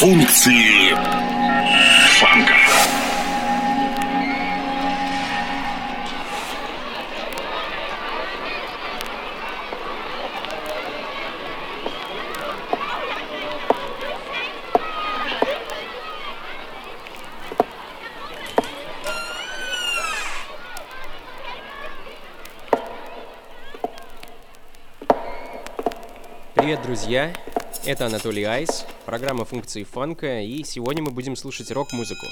Функции фанка. Привет, друзья! Это Анатолий Айс, программа функции фанка, и сегодня мы будем слушать рок-музыку.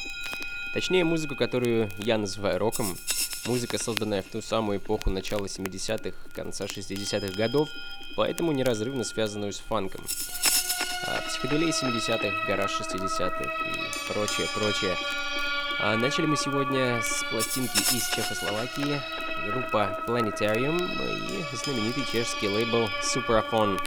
Точнее, музыку, которую я называю роком. Музыка, созданная в ту самую эпоху начала 70-х, конца 60-х годов, поэтому неразрывно связанную с фанком. А, психоделия 70-х, гараж 60-х и прочее, прочее. А начали мы сегодня с пластинки из Чехословакии, группа Planetarium и знаменитый чешский лейбл Supraphon.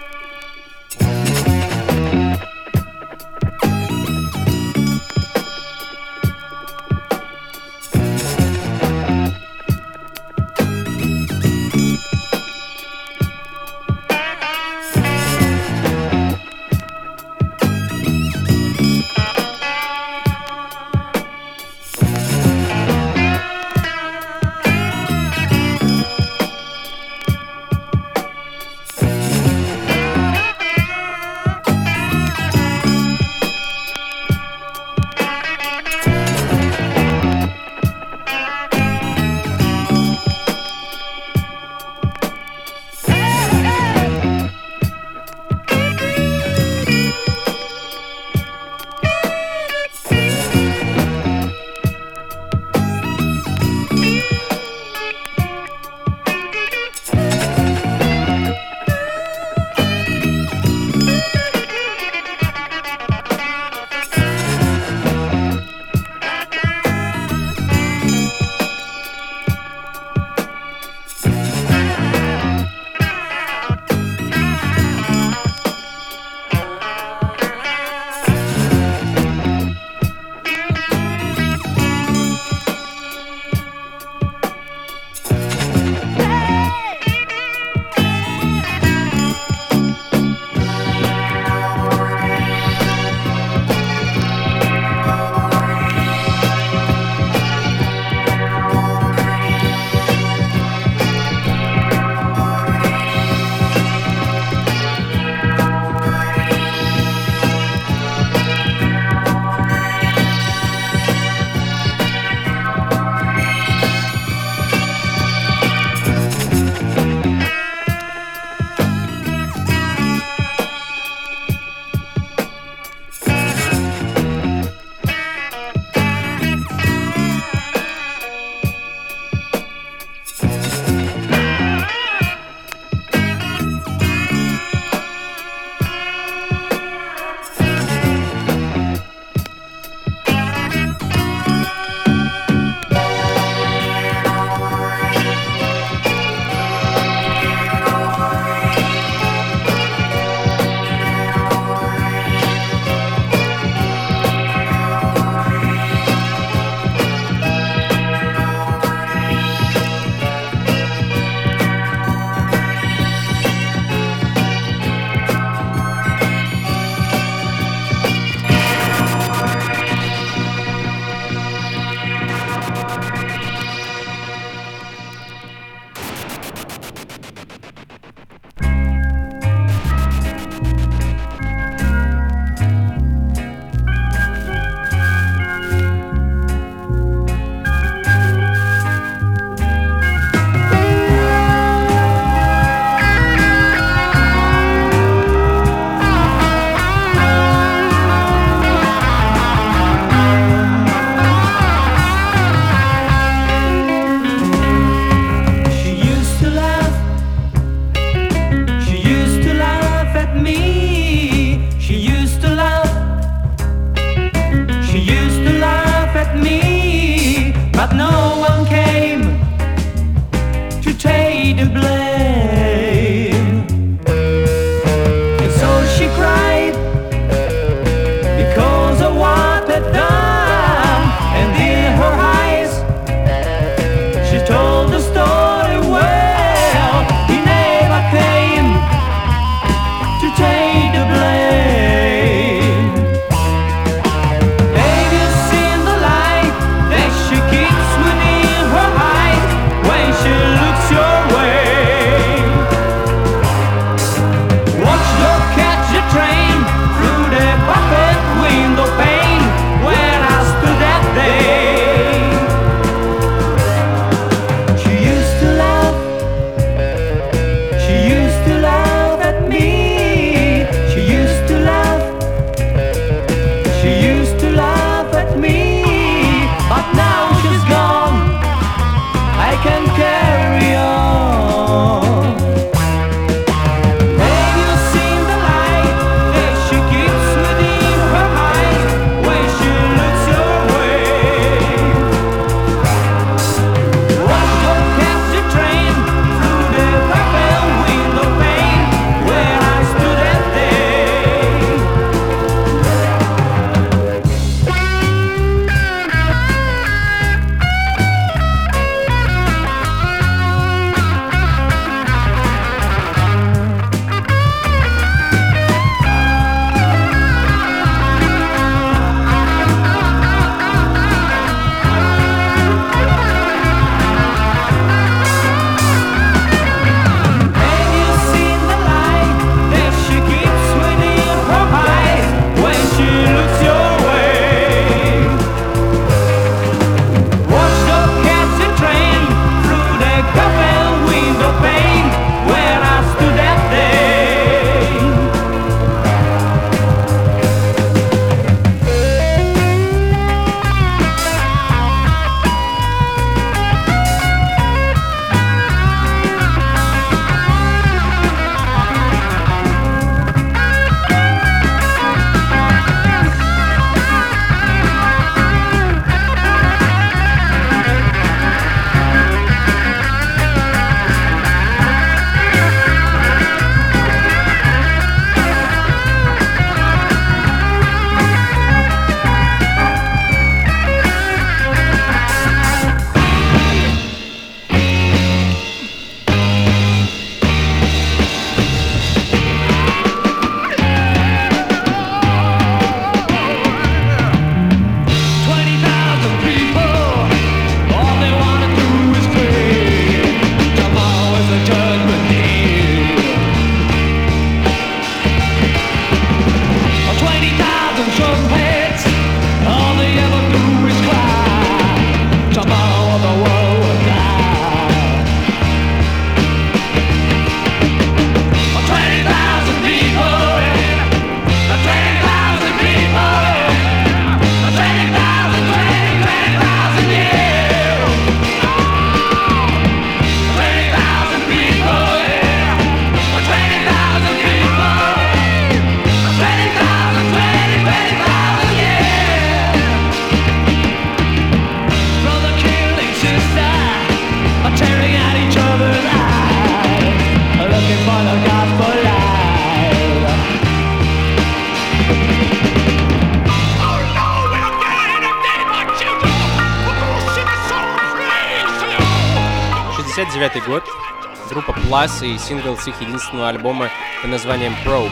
Plus и сингл с их единственного альбома под названием Probe.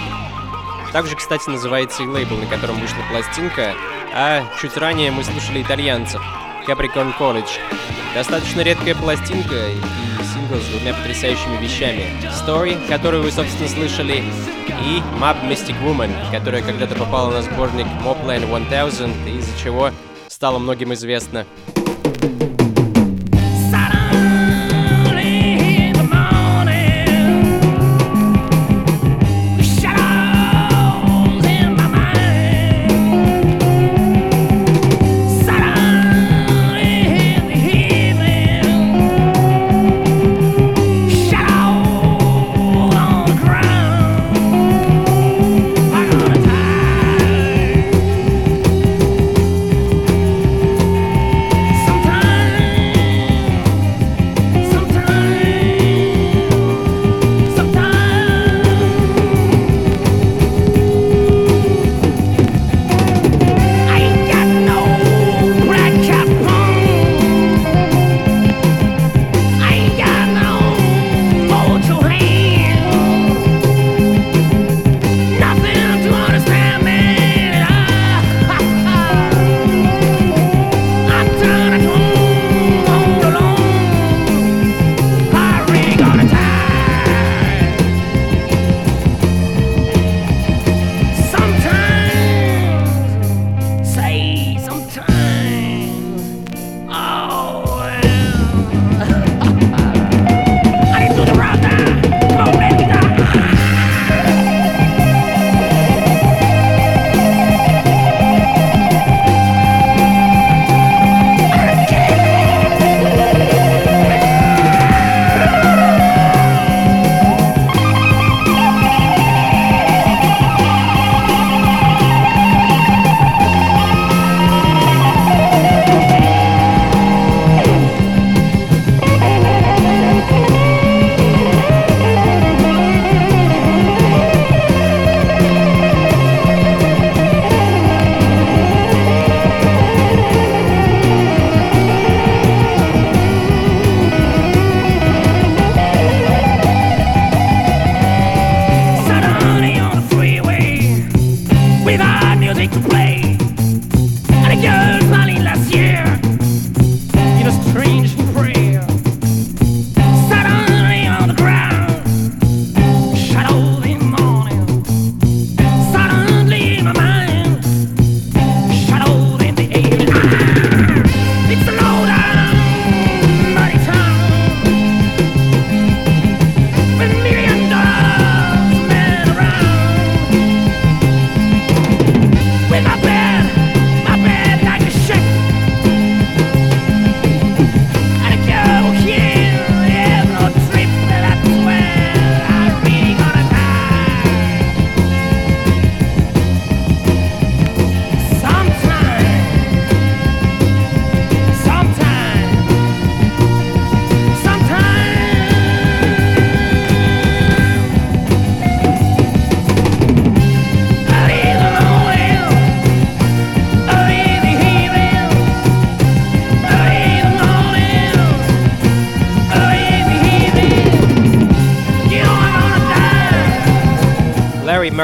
Также, кстати, называется и лейбл, на котором вышла пластинка, а чуть ранее мы слушали итальянцев Capricorn College. Достаточно редкая пластинка и сингл с двумя потрясающими вещами. Story, которую вы, собственно, слышали, и Map Mystic Woman, которая когда-то попала на сборник Mobland 1000, из-за чего стало многим известно.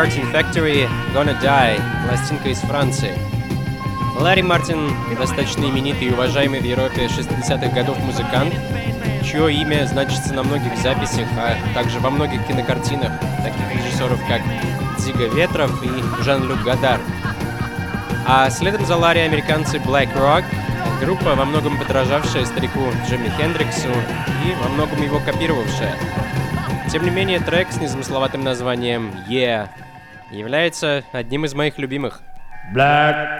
Factory Gonna Die, пластинка из Франции. Ларри Мартин — достаточно именитый и уважаемый в Европе 60-х годов музыкант, чье имя значится на многих записях, а также во многих кинокартинах таких режиссеров, как Дзига Ветров и Жан-Люк Гадар. А следом за Ларри американцы Black Rock, группа, во многом подражавшая старику Джимми Хендриксу и во многом его копировавшая. Тем не менее, трек с незамысловатым названием «Yeah» является одним из моих любимых. Black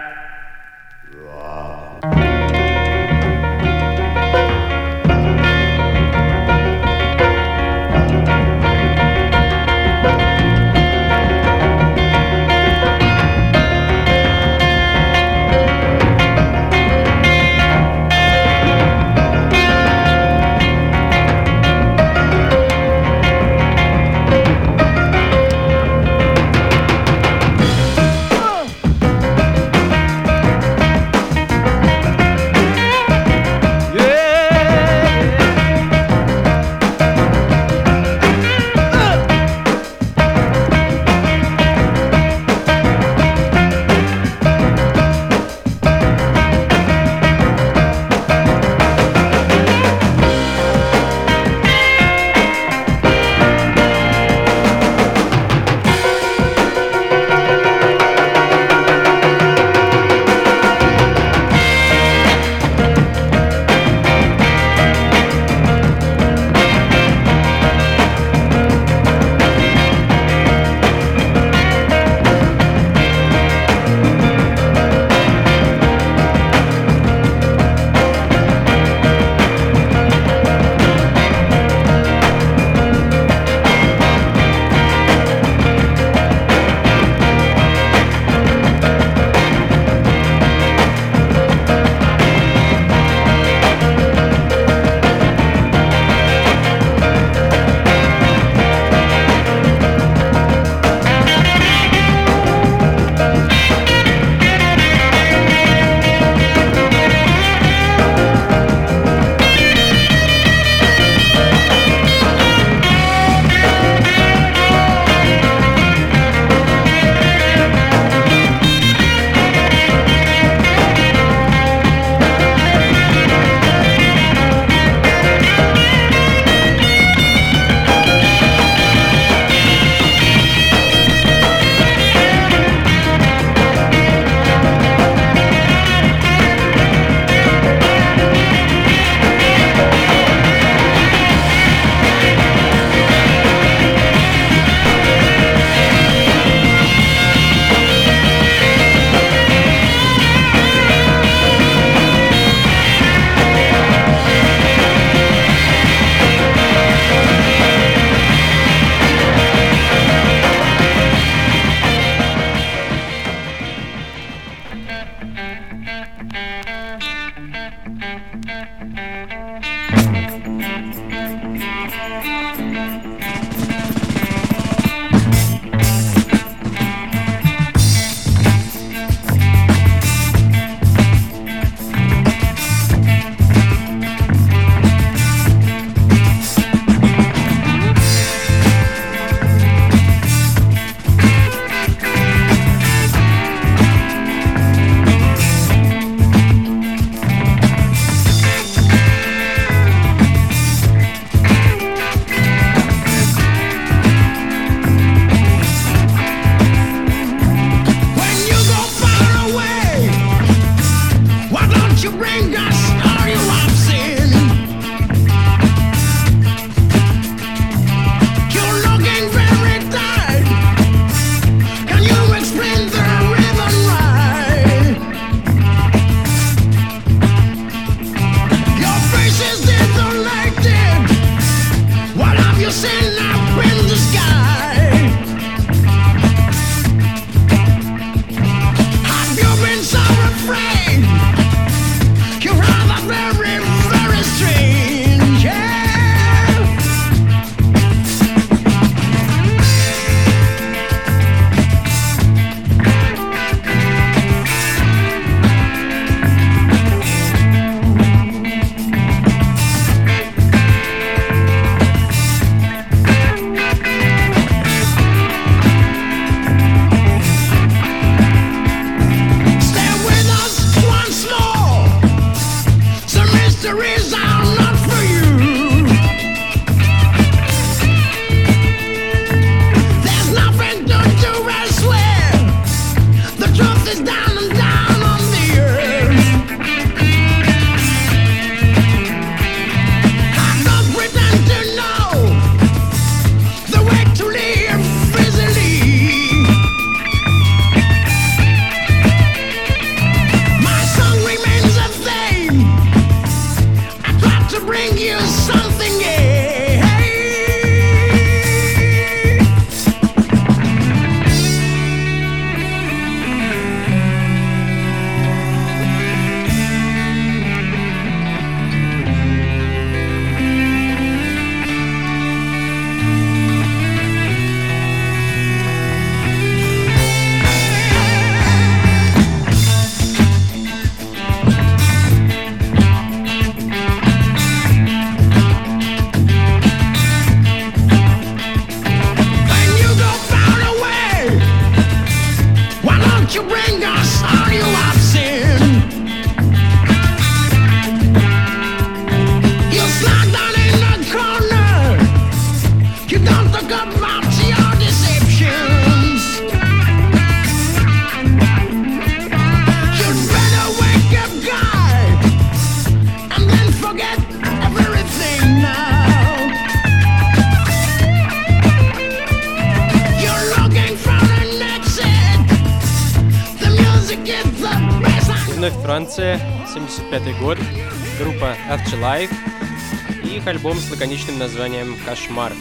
лаконичным названием «Кошмар».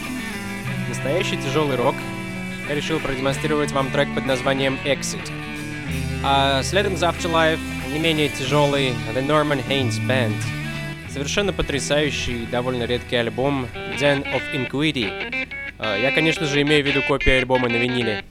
Настоящий тяжелый рок. Я решил продемонстрировать вам трек под названием «Exit». А следом за Afterlife не менее тяжелый The Norman Haynes Band. Совершенно потрясающий и довольно редкий альбом Den of Inquity. А, я, конечно же, имею в виду копию альбома на виниле.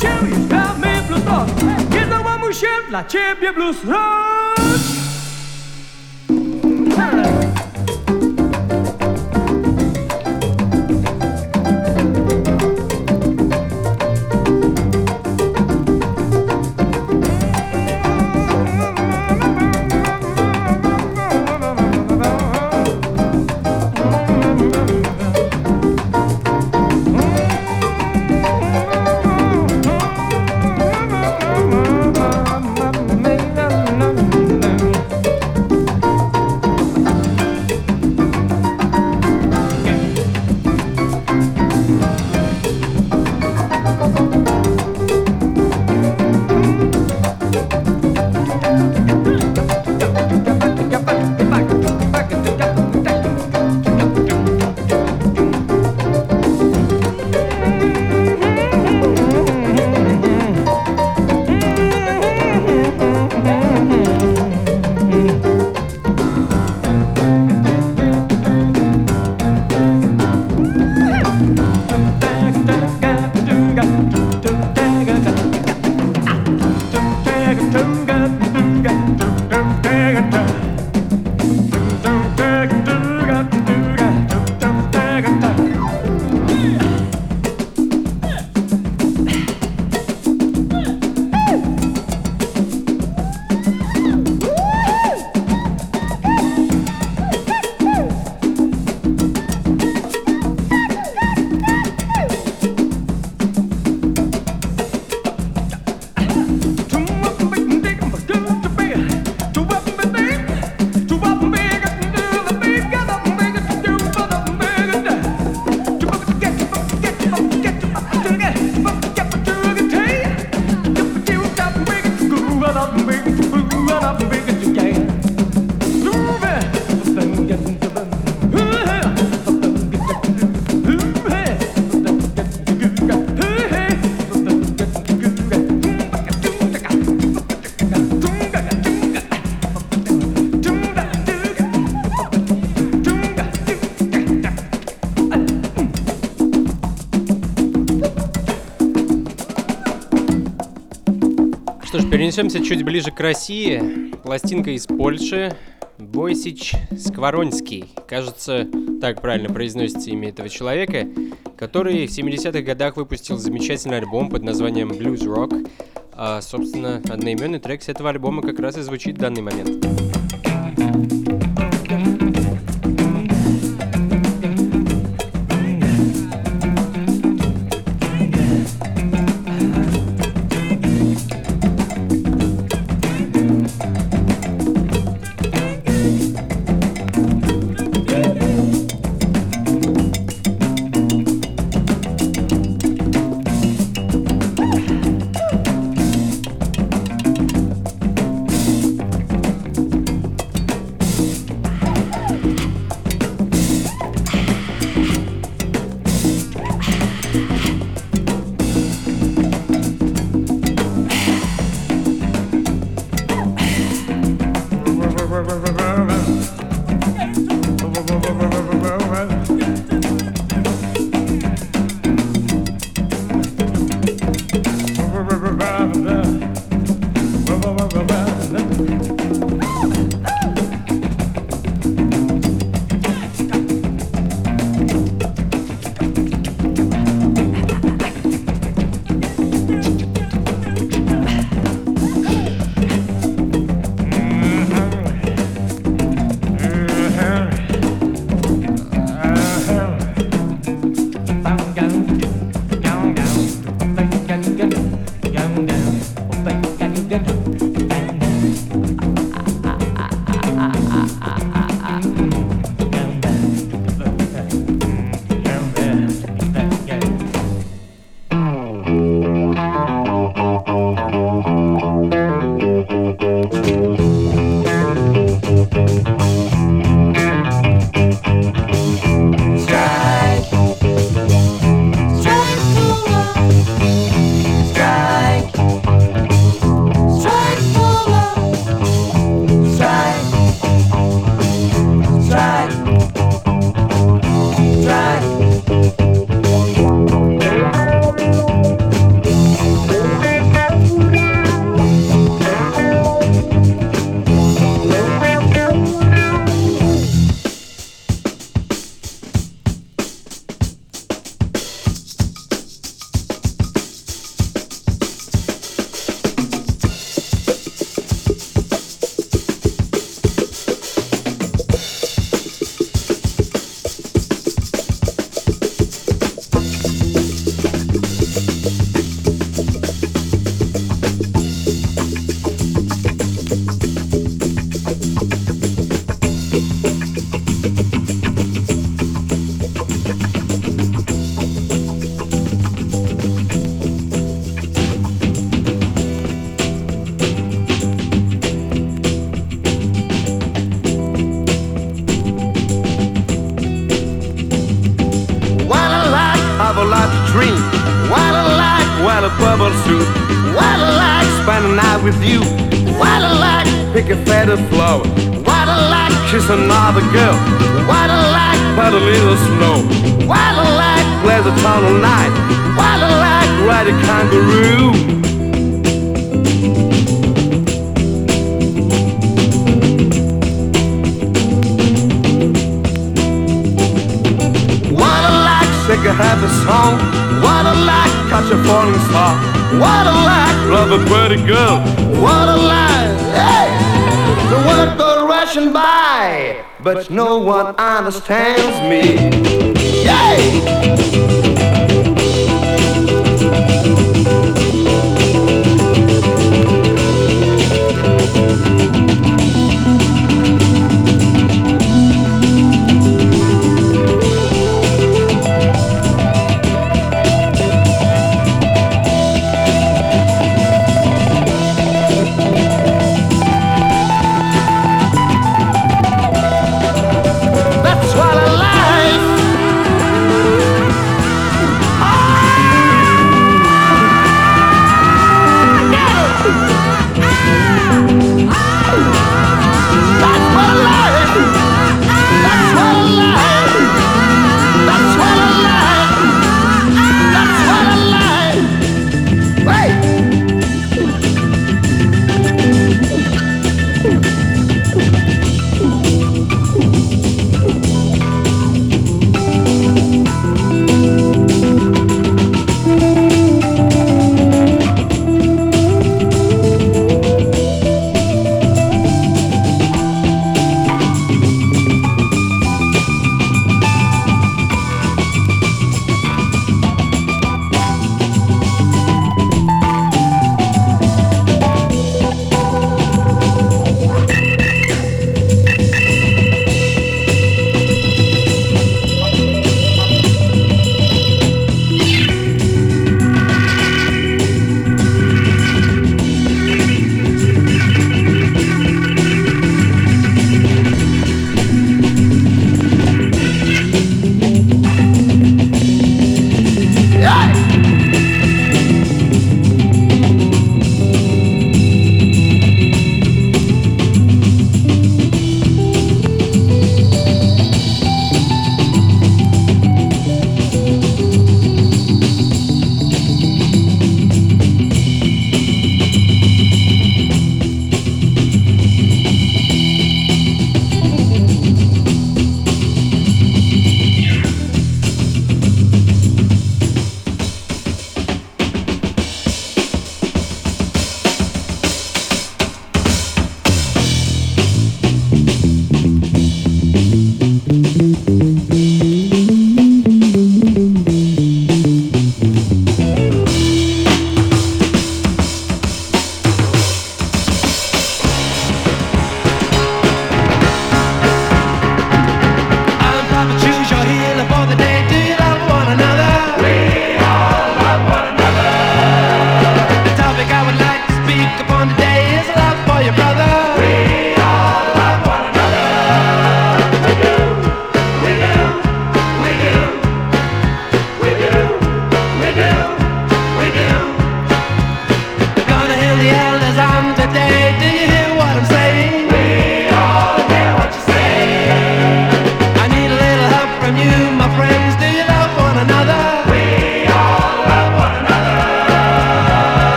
Się, gramy blues rock Nie załamuj się, dla ciebie blues rock Перенесемся чуть ближе к России. Пластинка из Польши. Бойсич Скворонский. Кажется, так правильно произносится имя этого человека, который в 70-х годах выпустил замечательный альбом под названием Blues Rock. А, собственно, одноименный трек с этого альбома как раз и звучит в данный момент. with you? Why do I like pick a feather flower? Why do I like kiss another girl? Why do I like put a little snow? Why do I like blaze a tunnel night? Why do I like ride a kangaroo? Why do I like sing of happy song? Why do I like catch a falling star? Why a pretty girl. What I like, hey, the world go rushing by, but no one understands me. Yay!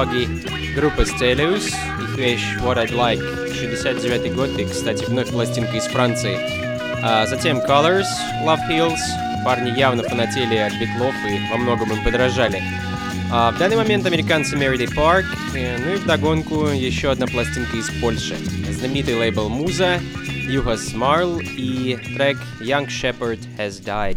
Buggy, группа Stelius, их вещь What I'd Like, 69 год, и, кстати, вновь пластинка из Франции. А затем Colors, Love Hills, парни явно фанатели от битлов и во многом им подражали. А в данный момент американцы Merriday Park, ну и вдогонку еще одна пластинка из Польши. Знаменитый лейбл Муза, Юхас Марл и трек Young Shepherd Has Died.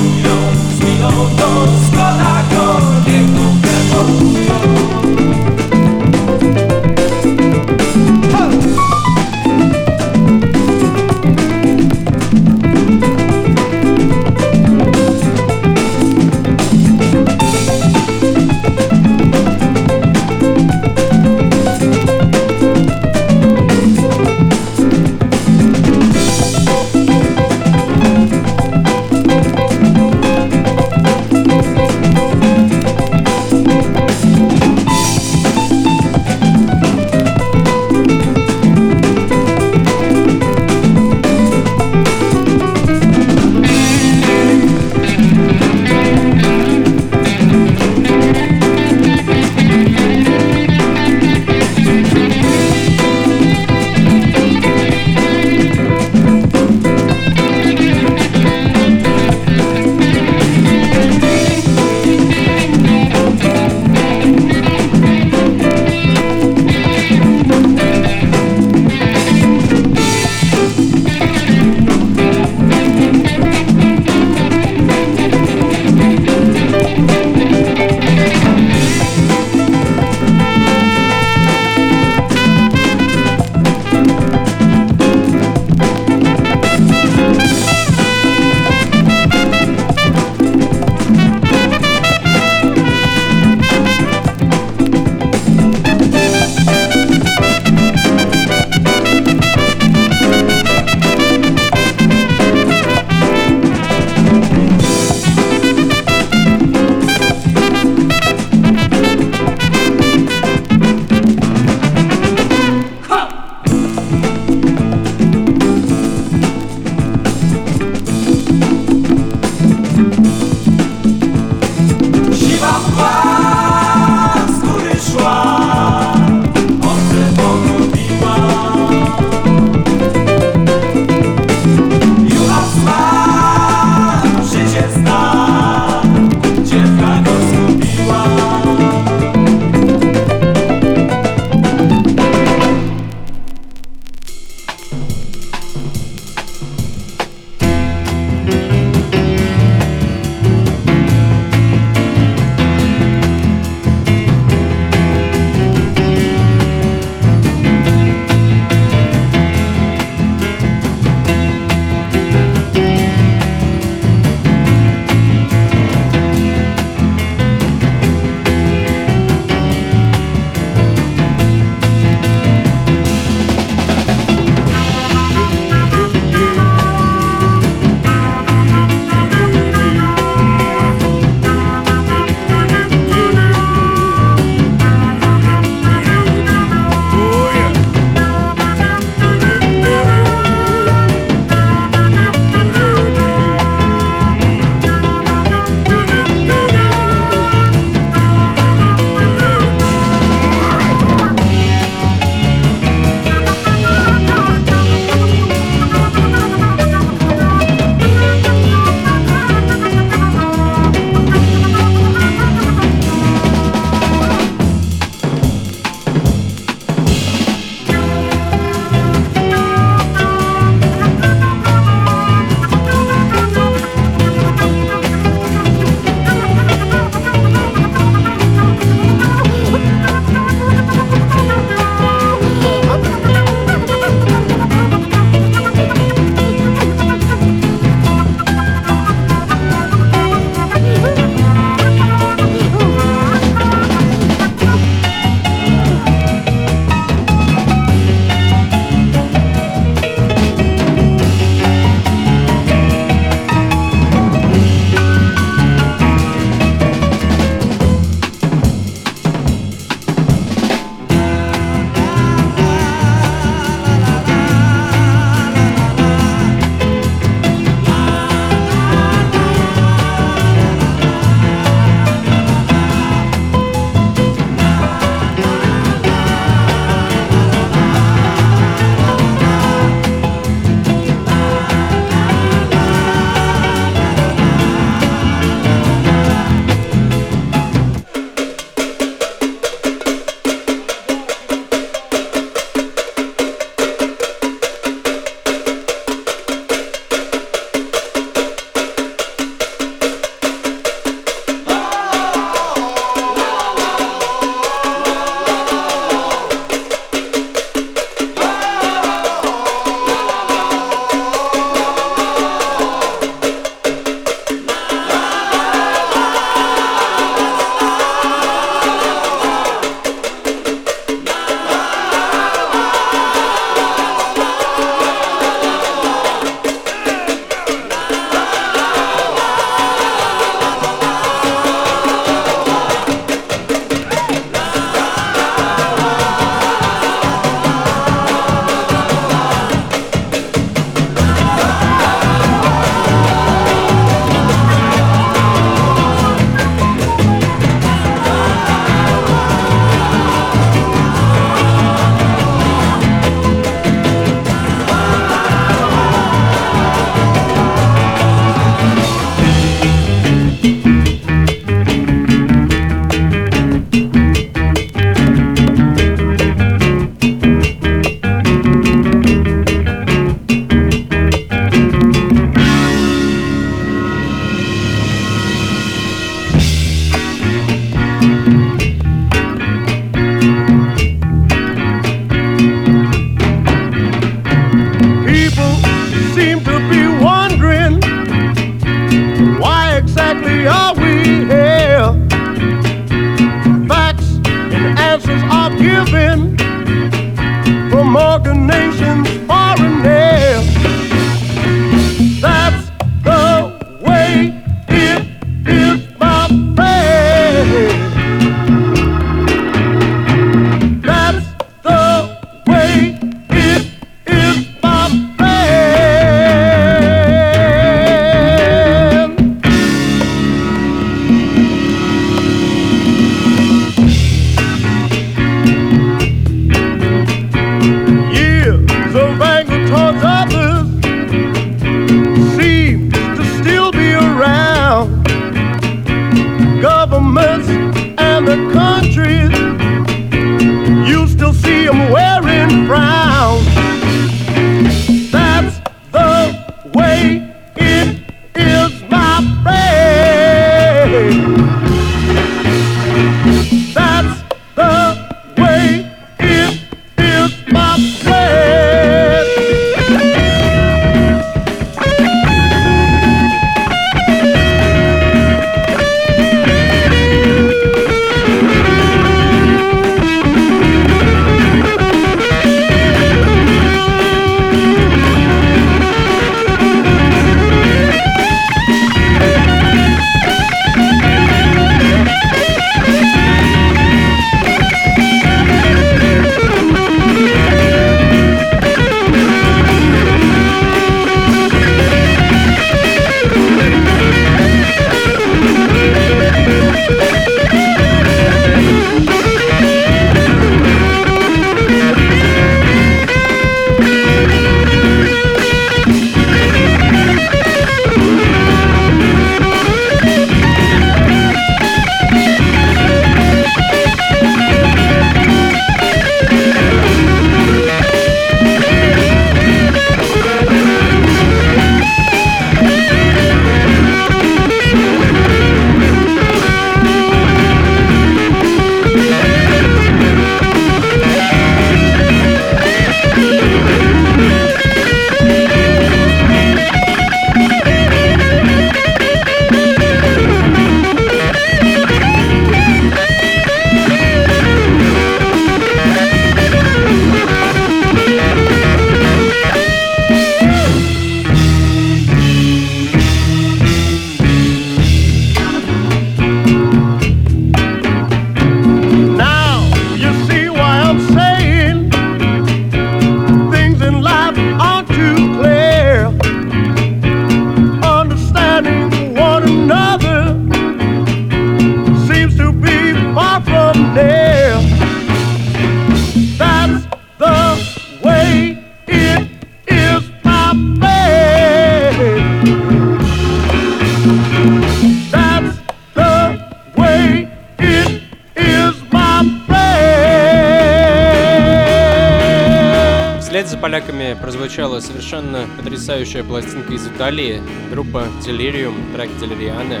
Потрясающая пластинка из Италии, группа Delirium, трек Deliriana.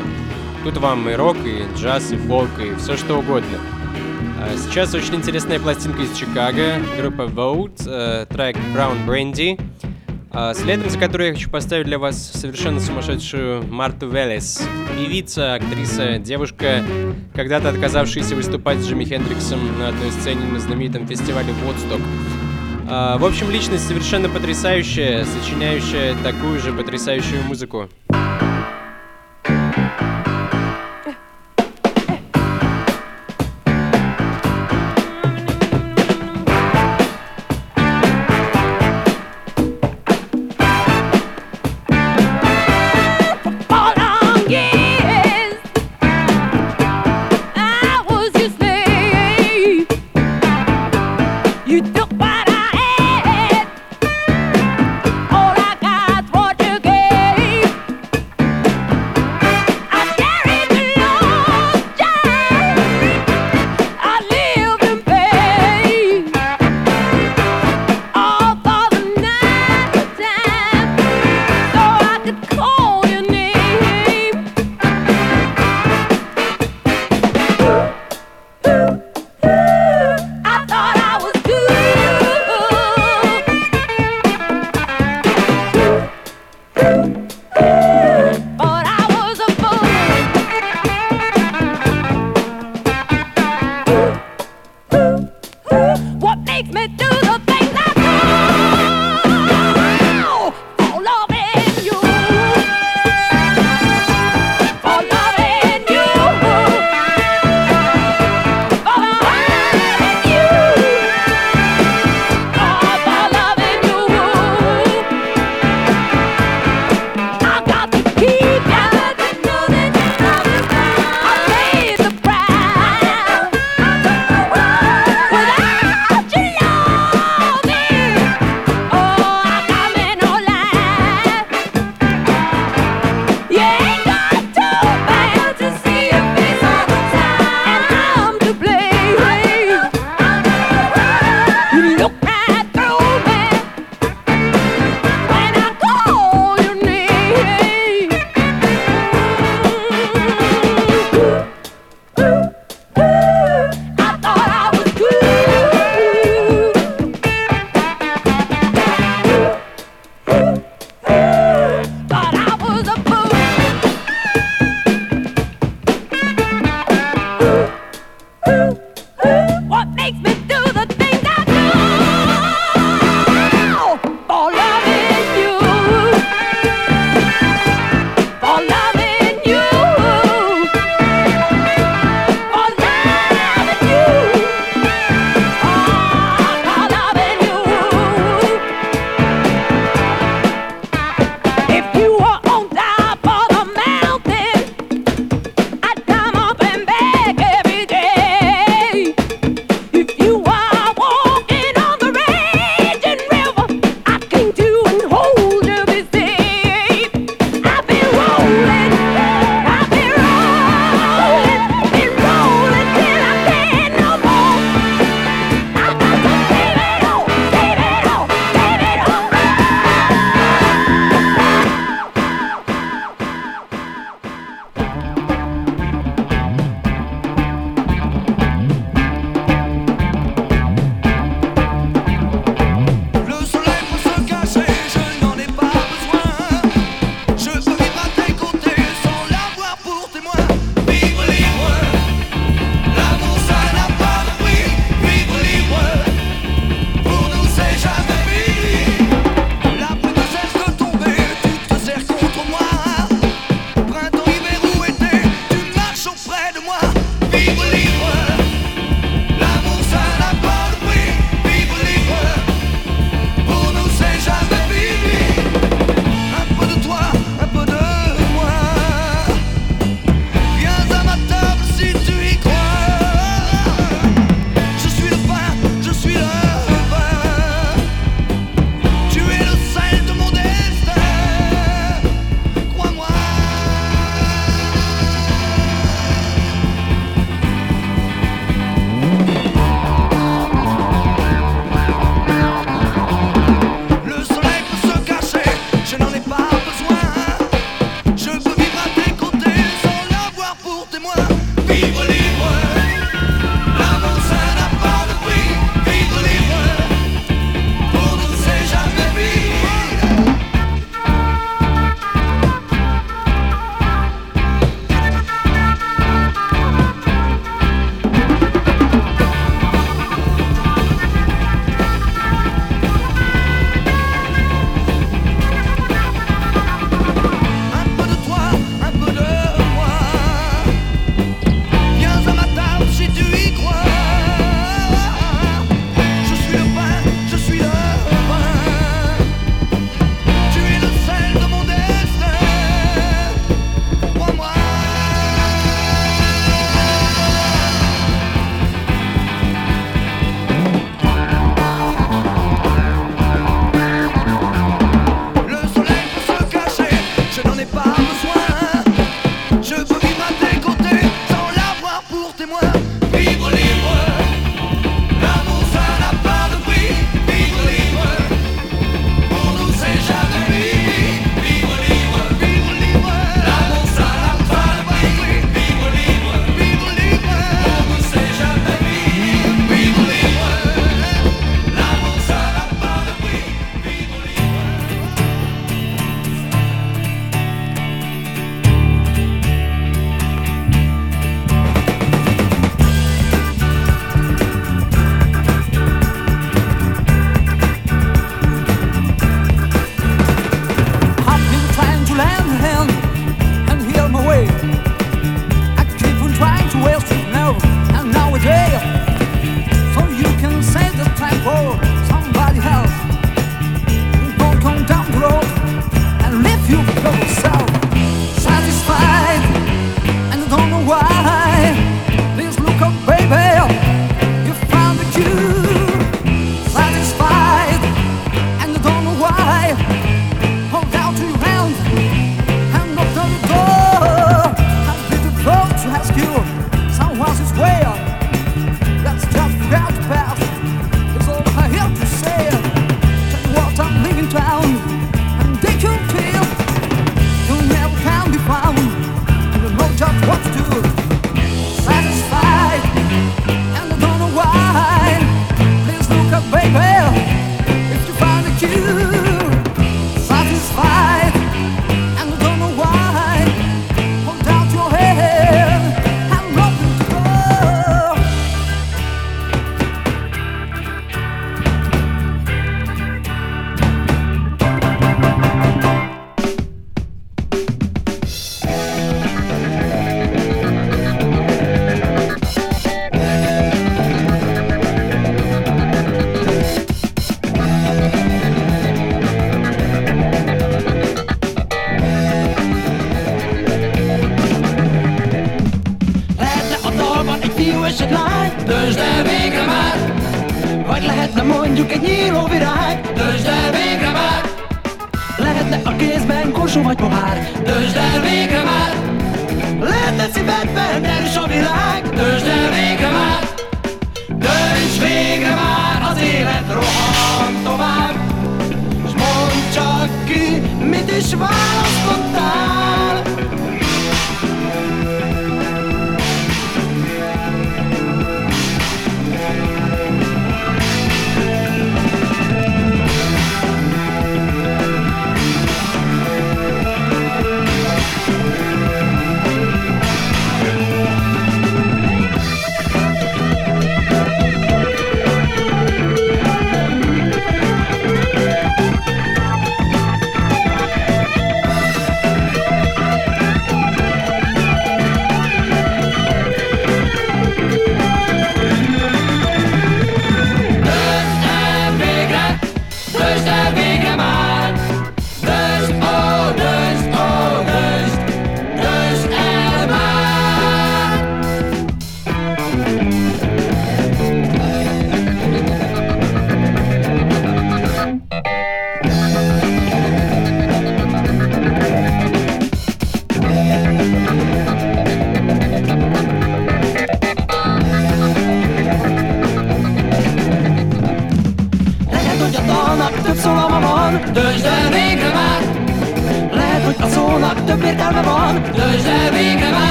Тут вам и рок, и джаз, и фолк, и все что угодно. А Сейчас очень интересная пластинка из Чикаго, группа Vote, э, трек Brown Brandy. А Следом за которой я хочу поставить для вас совершенно сумасшедшую Марту Велес. Певица, актриса, девушка, когда-то отказавшаяся выступать с Джимми Хендриксом на одной сцене на знаменитом фестивале Вудсток. А, В общем, личность совершенно потрясающая, сочиняющая такую же потрясающую музыку.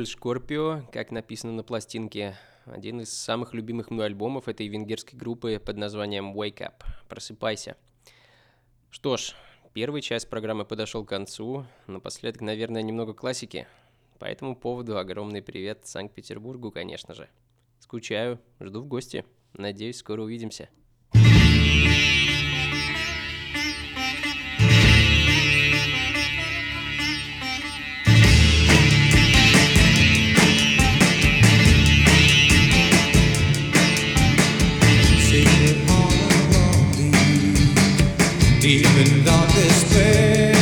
ансамбль «Шкорпио», как написано на пластинке, один из самых любимых мной альбомов этой венгерской группы под названием «Wake Up» — «Просыпайся». Что ж, первая часть программы подошел к концу, напоследок, наверное, немного классики. По этому поводу огромный привет Санкт-Петербургу, конечно же. Скучаю, жду в гости. Надеюсь, скоро увидимся. deep in dark despair.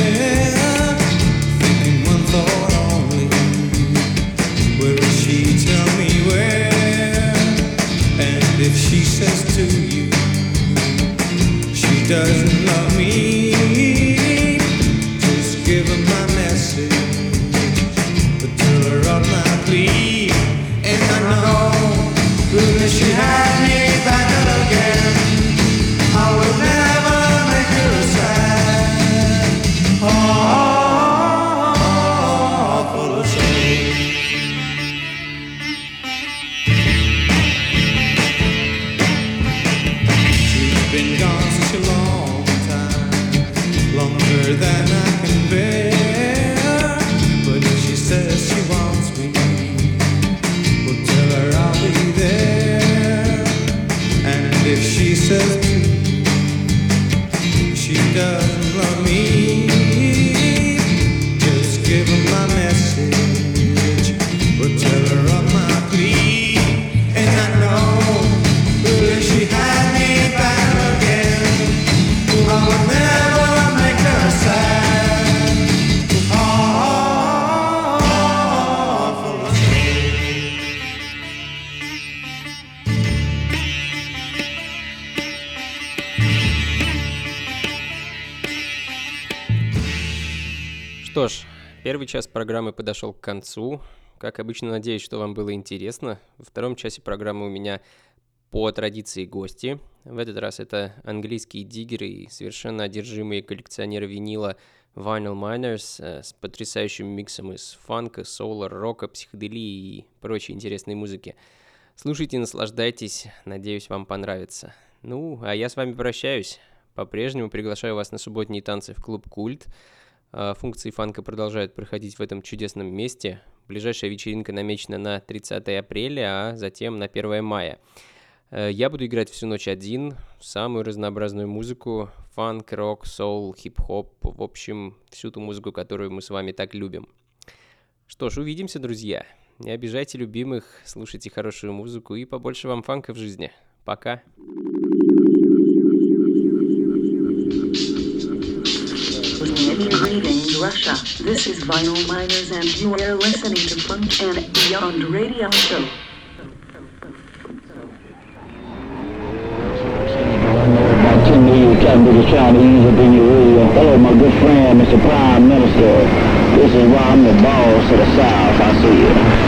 Thinking one thought only, where is she? Tell me where. And if she says to you, she doesn't. Первый час программы подошел к концу. Как обычно, надеюсь, что вам было интересно. Во втором часе программы у меня по традиции гости. В этот раз это английские диггеры и совершенно одержимые коллекционеры винила Vinyl Miners э, с потрясающим миксом из фанка, соло, рока, психоделии и прочей интересной музыки. Слушайте, наслаждайтесь, надеюсь, вам понравится. Ну, а я с вами прощаюсь. По-прежнему приглашаю вас на субботние танцы в клуб «Культ». А, функции фанка продолжают проходить в этом чудесном месте. Ближайшая вечеринка намечена на 30 апреля, а затем на 1 мая. Э, я буду играть всю ночь один, самую разнообразную музыку, фанк, рок, соул, хип-хоп, в общем, всю ту музыку, которую мы с вами так любим. Что ж, увидимся, друзья. Не обижайте любимых, слушайте хорошую музыку и побольше вам фанка в жизни. Пока. Greetings, Russia. This is Vinyl Miners, and you are listening to Funk and Beyond Radio Show. About 10 million casualties trying to ease up in your radio. Hello, my good friend, Mr. Prime Minister. This is why I'm the boss of the South. I see you.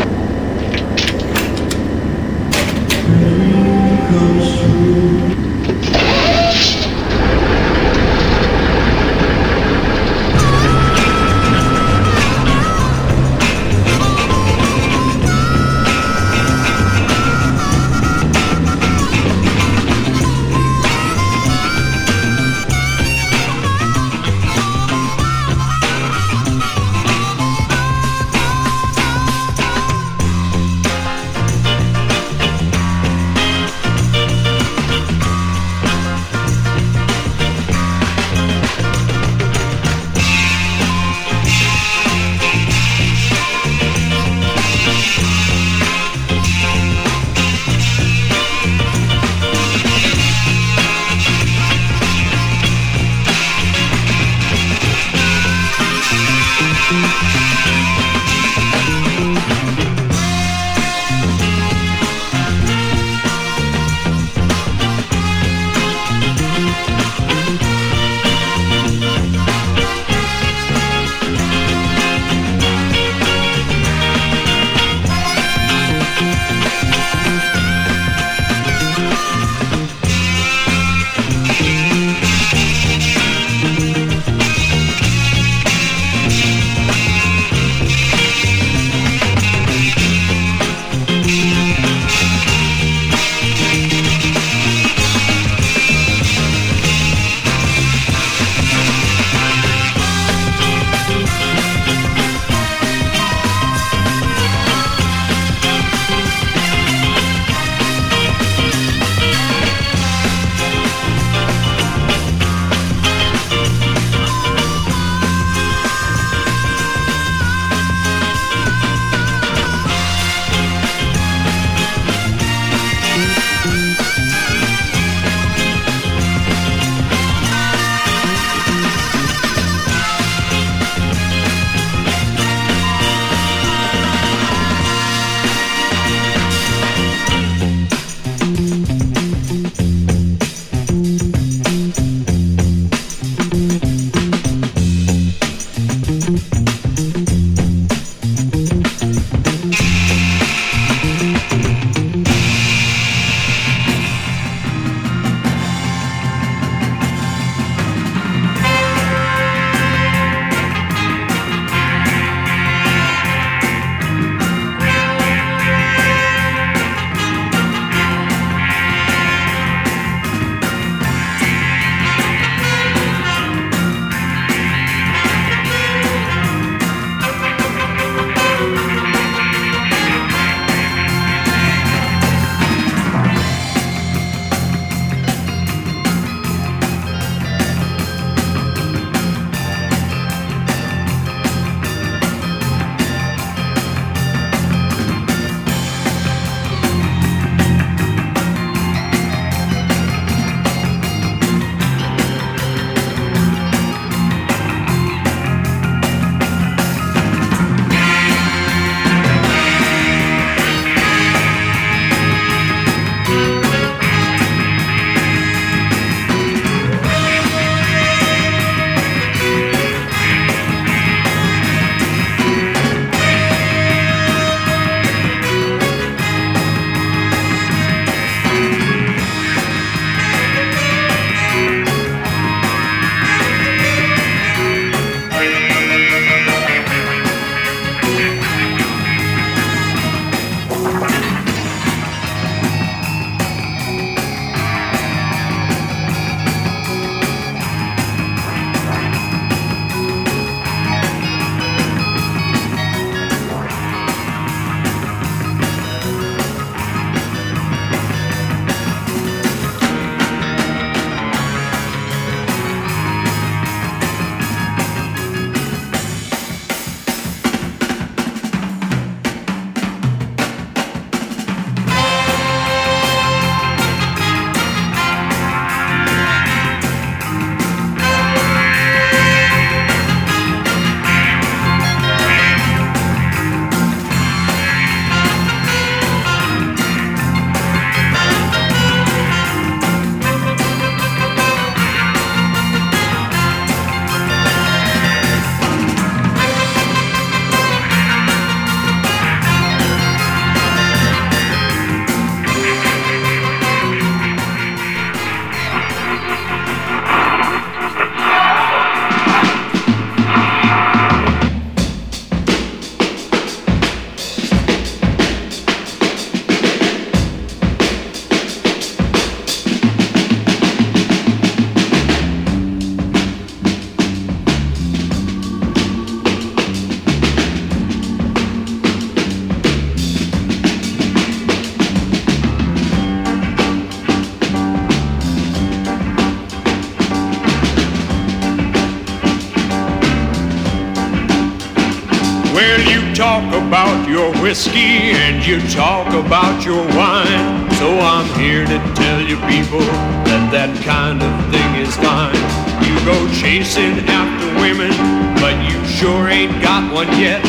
Talk about your whiskey and you talk about your wine. So I'm here to tell you people that that kind of thing is fine. You go chasing after women, but you sure ain't got one yet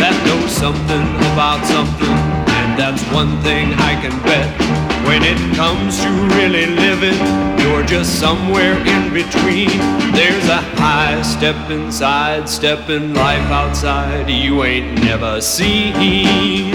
that knows something about something. And that's one thing I can bet. When it comes to really living, you're just somewhere in between. There's a high step inside, stepping life outside you ain't never seen.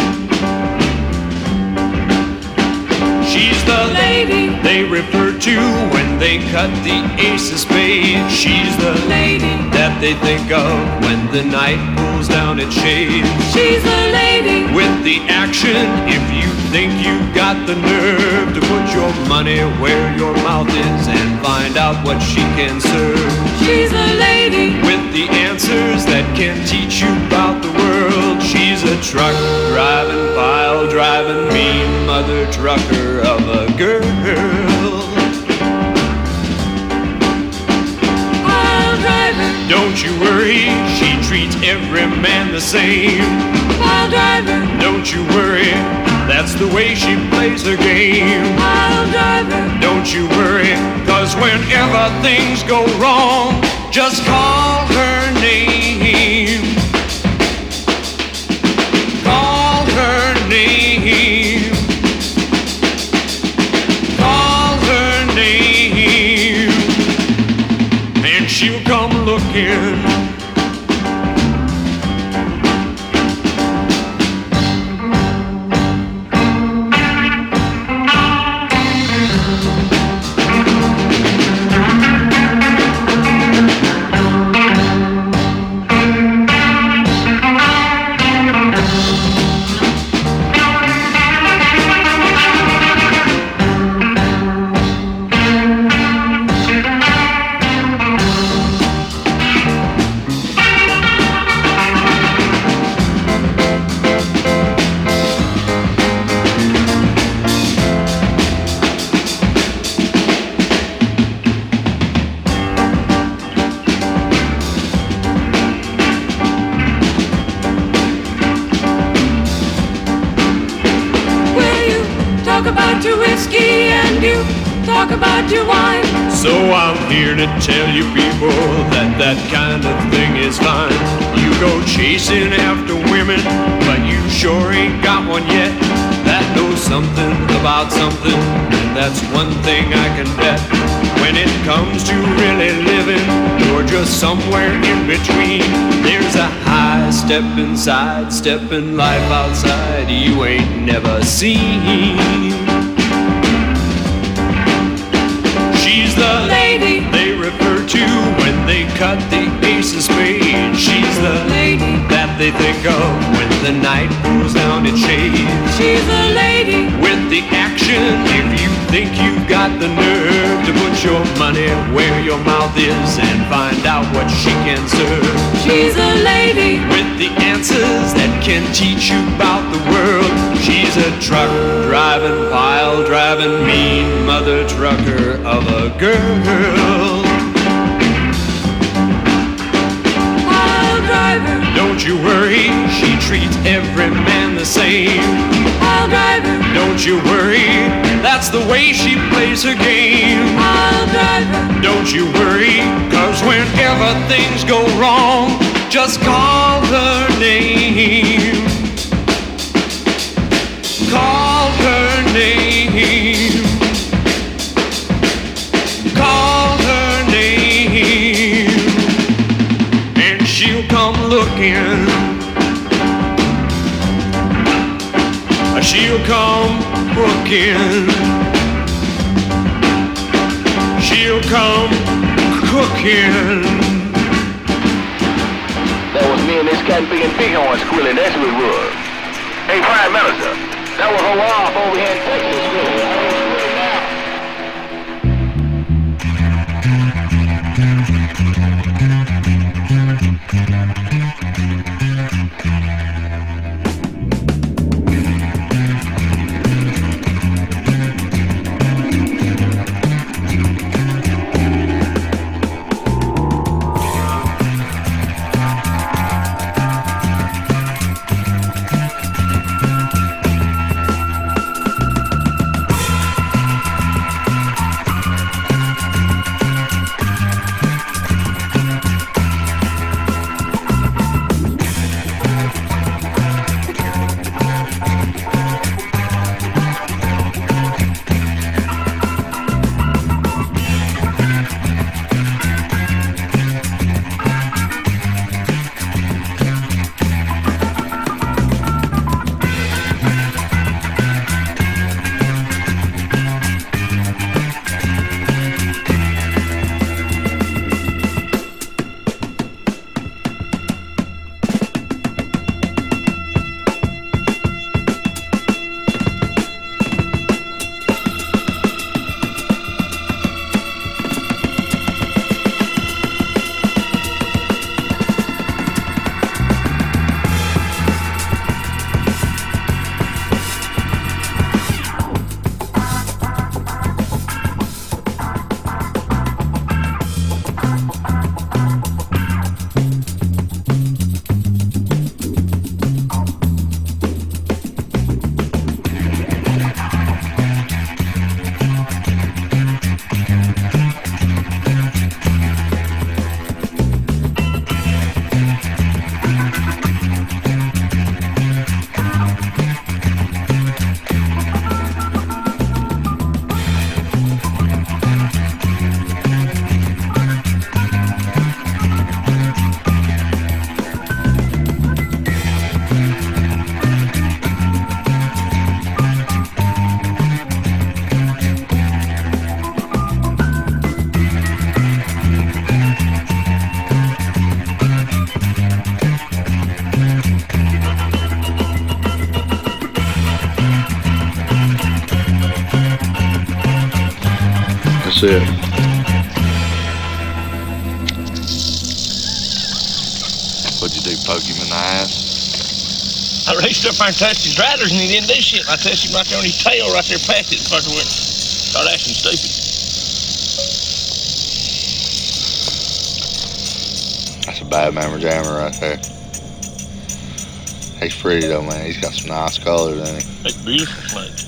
She's the lady they refer to when they cut the ace of spades. She's the lady that they think of when the night pulls down its shades. She's the lady with the action. If you think you've got the nerve to put your money where your mouth is and find out what she can serve. She's a lady with the answers that can teach you about the world. She's a truck driving, pile driving, mean mother trucker of a girl. Don't you worry, she treats every man the same. Driver. Don't you worry, that's the way she plays her game. Driver. Don't you worry, cause whenever things go wrong, just call somewhere in between. There's a high step inside, step in life outside you ain't never seen. She's the lady they refer to when they cut the ace of spades. She's the they think of when the night pulls down its shades. She's a lady with the action. If you think you've got the nerve to put your money where your mouth is and find out what she can serve. She's a lady with the answers that can teach you about the world. She's a truck driving, pile driving, mean mother trucker of a girl. Don't you worry, she treats every man the same. Pile driver. Don't you worry, that's the way she plays her game. Pile driver. Don't you worry, cause whenever things go wrong, just call her name. She'll come booking. She'll come cooking. That was me and this cat being bighorn squealing, that's what it was. Hey, Prime Minister, that was a off over here in Texas squealing. That's it. What'd you do, poke him in the ass? I reached up there and touched his riders and he didn't do shit. I touched him right there on his tail, right there past it. The fucker went, started acting stupid. That's a bad mammer jammer right there. He's pretty though, man. He's got some nice colors in him. It's beautiful snakes.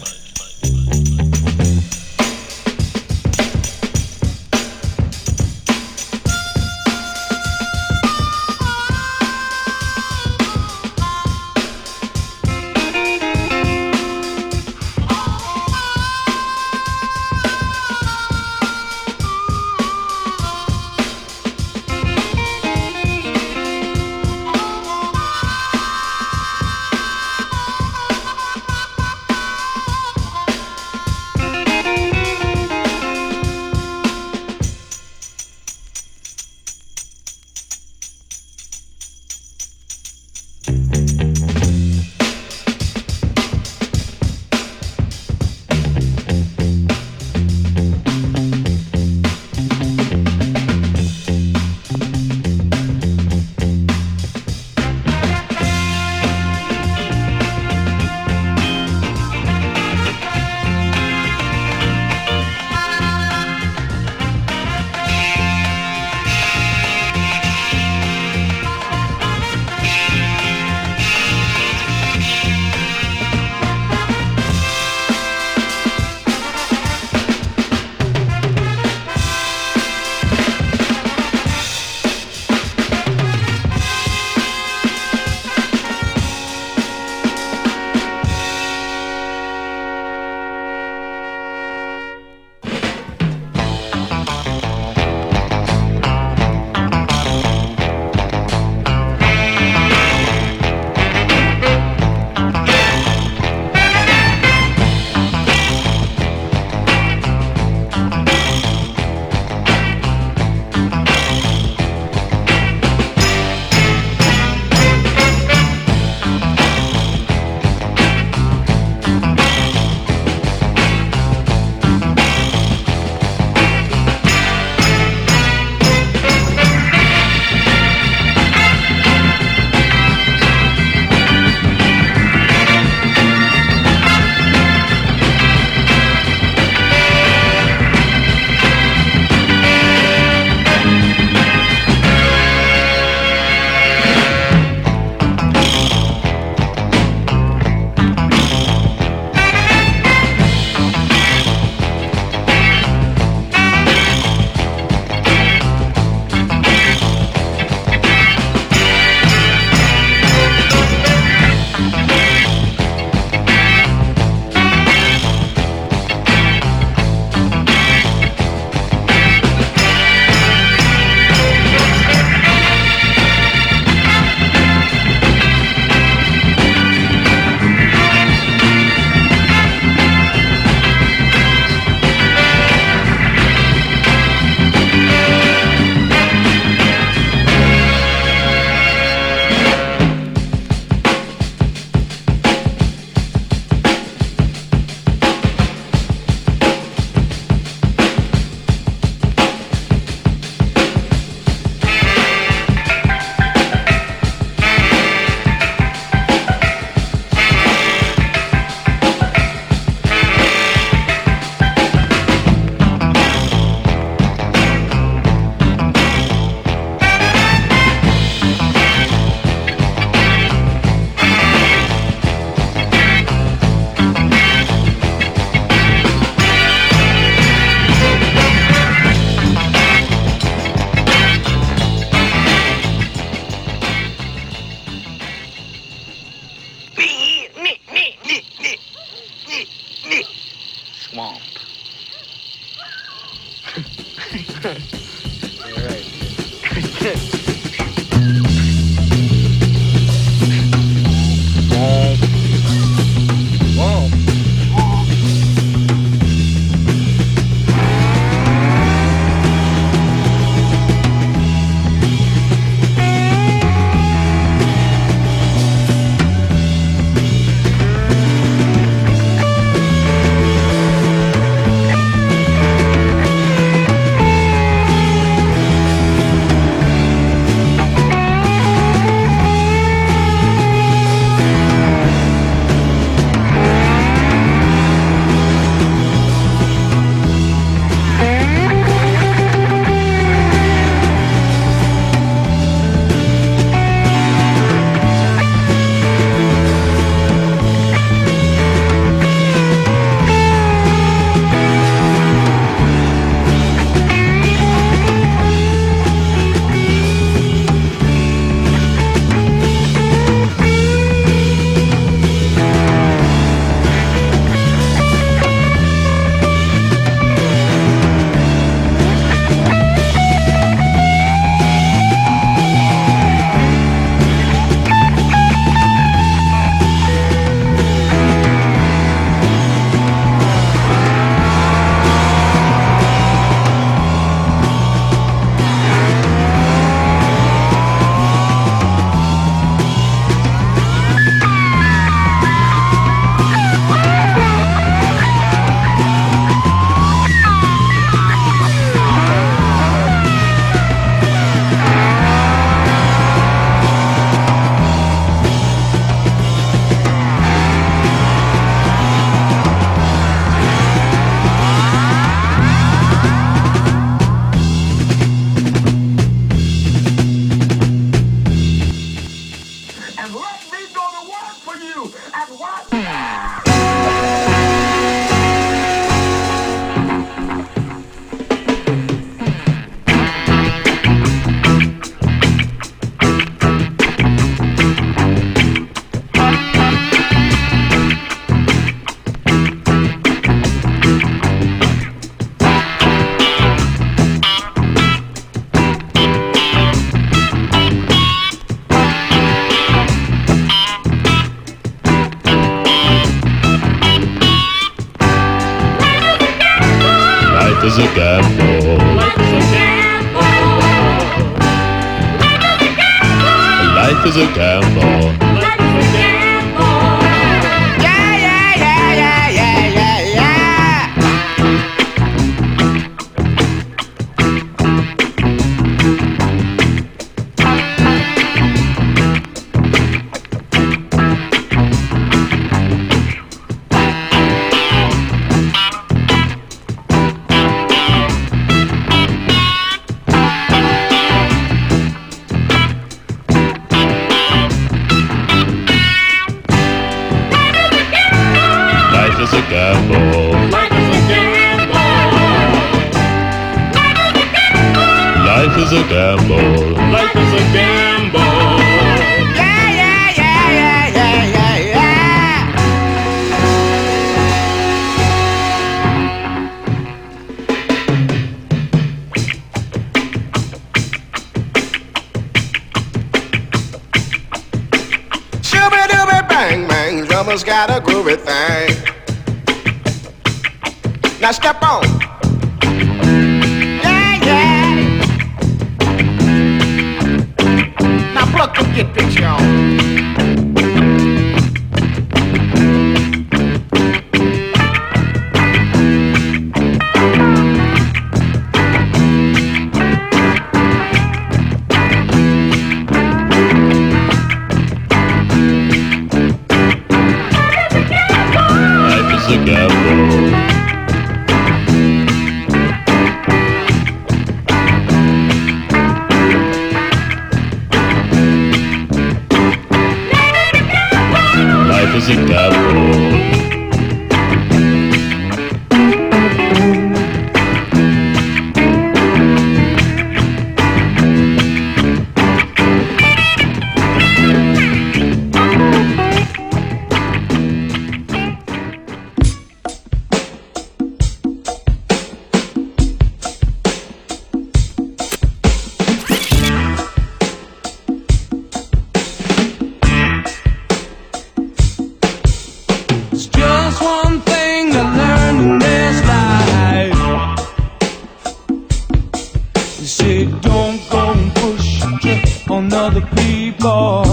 Other people.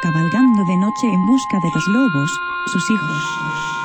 cabalgando de noche en busca de los lobos, sus hijos.